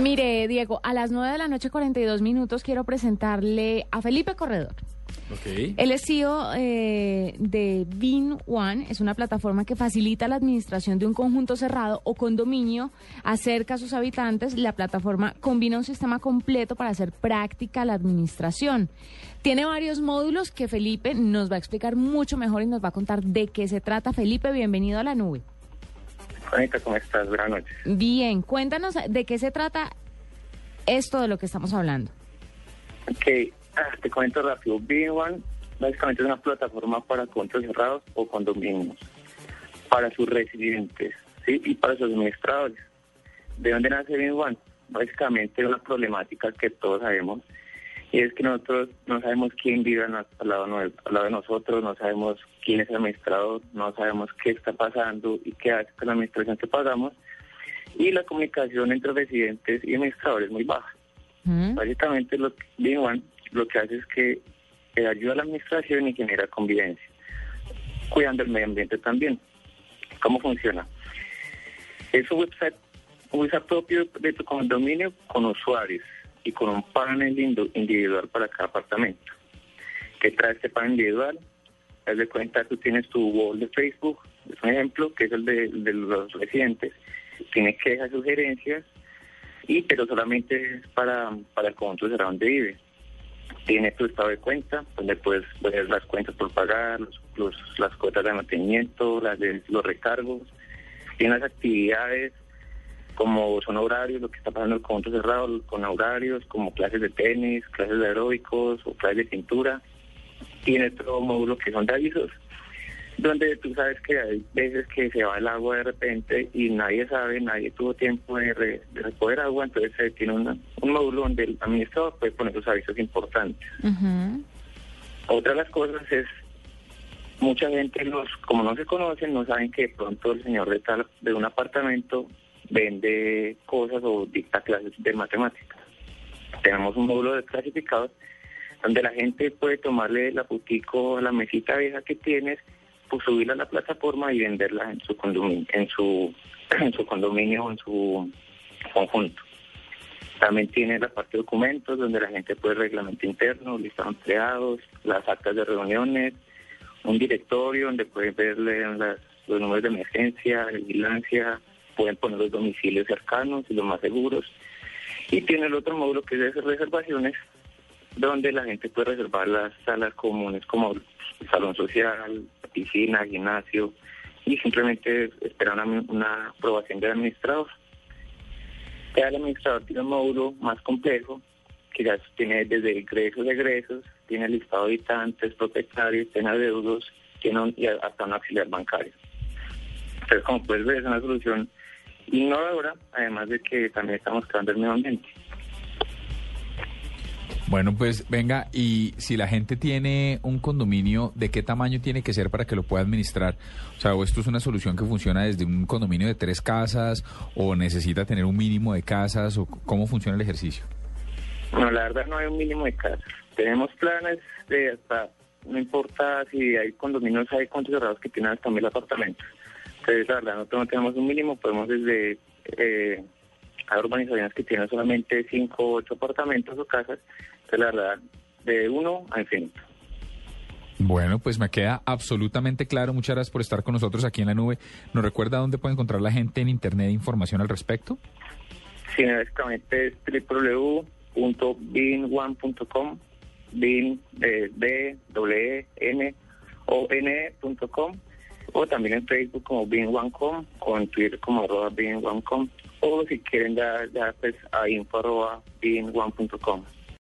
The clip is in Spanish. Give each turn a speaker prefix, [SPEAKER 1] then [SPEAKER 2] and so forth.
[SPEAKER 1] Mire, Diego, a las 9 de la noche 42 minutos quiero presentarle a Felipe Corredor.
[SPEAKER 2] Ok.
[SPEAKER 1] Él es CEO eh, de Bean One, es una plataforma que facilita la administración de un conjunto cerrado o condominio acerca a sus habitantes. La plataforma combina un sistema completo para hacer práctica la administración. Tiene varios módulos que Felipe nos va a explicar mucho mejor y nos va a contar de qué se trata. Felipe, bienvenido a la nube.
[SPEAKER 3] Juanita, ¿cómo estás? Buenas noches.
[SPEAKER 1] Bien, cuéntanos de qué se trata esto de lo que estamos hablando.
[SPEAKER 3] Ok, ah, te comento rápido. Being One básicamente es una plataforma para contos cerrados o condominios, para sus residentes ¿sí? y para sus administradores. ¿De dónde nace Being One? Básicamente es una problemática que todos sabemos y es que nosotros no sabemos quién vive al lado, al lado de nosotros, no sabemos quién es el administrador, no sabemos qué está pasando y qué hace con la administración que pagamos. Y la comunicación entre residentes y administradores es muy baja.
[SPEAKER 1] ¿Mm?
[SPEAKER 3] Básicamente lo que One lo que hace es que eh, ayuda a la administración y genera convivencia, cuidando el medio ambiente también. ¿Cómo funciona? Es un website, un website propio de tu condominio con usuarios y con un panel individual para cada apartamento. ¿Qué trae este panel individual? Haz de cuenta, tú tienes tu wall de Facebook, es un ejemplo, que es el de, de los residentes, tiene quejas, sugerencias, y pero solamente es para, para el conjunto cerrado donde vive. Tiene tu estado de cuenta, donde puedes ver las cuentas por pagar, los, las cuotas de mantenimiento, las de, los recargos, tiene las actividades, como son horarios, lo que está pasando el conjunto cerrado, con horarios, como clases de tenis, clases de aeróbicos o clases de pintura. Tiene otro módulo que son de avisos, donde tú sabes que hay veces que se va el agua de repente y nadie sabe, nadie tuvo tiempo de, re- de recoger agua, entonces se tiene una- un módulo donde el administrador puede poner sus avisos importantes. Otra de las cosas es, mucha gente, los como no se conocen, no saben que de pronto el señor de, tal, de un apartamento vende cosas o dicta clases de matemáticas. Tenemos un módulo de clasificados donde la gente puede tomarle la putico a la mesita vieja que tienes, pues subirla a la plataforma y venderla en su condominio, en su, en su condominio o en su conjunto. También tiene la parte de documentos, donde la gente puede reglamento interno, lista de empleados, las actas de reuniones, un directorio donde pueden ver los números de emergencia, vigilancia, pueden poner los domicilios cercanos y los más seguros. Y tiene el otro módulo que es reservaciones, donde la gente puede reservar las salas comunes como salón social, piscina, gimnasio, y simplemente esperar una, una aprobación del administrador. Ya el administrador tiene un módulo más complejo, que ya tiene desde ingresos, egresos, tiene listado de habitantes, propietarios, tiene adeudos, tiene un- y hasta un auxiliar bancario. Entonces, como puedes ver, es una solución innovadora, además de que también estamos creando el medio ambiente.
[SPEAKER 2] Bueno, pues venga, y si la gente tiene un condominio, ¿de qué tamaño tiene que ser para que lo pueda administrar? O sea, ¿o esto es una solución que funciona desde un condominio de tres casas o necesita tener un mínimo de casas o cómo funciona el ejercicio?
[SPEAKER 3] No, la verdad no hay un mínimo de casas. Tenemos planes de hasta, no importa si hay condominios, hay cerrados que tienen hasta mil apartamentos. Entonces, la verdad, nosotros no tenemos un mínimo, podemos desde... Eh, hay urbanizaciones que tienen solamente cinco o ocho apartamentos o casas, entonces la verdad, de uno a infinito.
[SPEAKER 2] Bueno, pues me queda absolutamente claro. Muchas gracias por estar con nosotros aquí en la nube. ¿Nos recuerda dónde puede encontrar la gente en internet información al respecto?
[SPEAKER 3] Sí, básicamente es www.beanone.com, bean, eh, B, W, N, O, N, punto com, o también en Facebook como bean1com, o en Twitter como arroba bean1com, o si quieren ya, ya pues a info arroba bean1.com.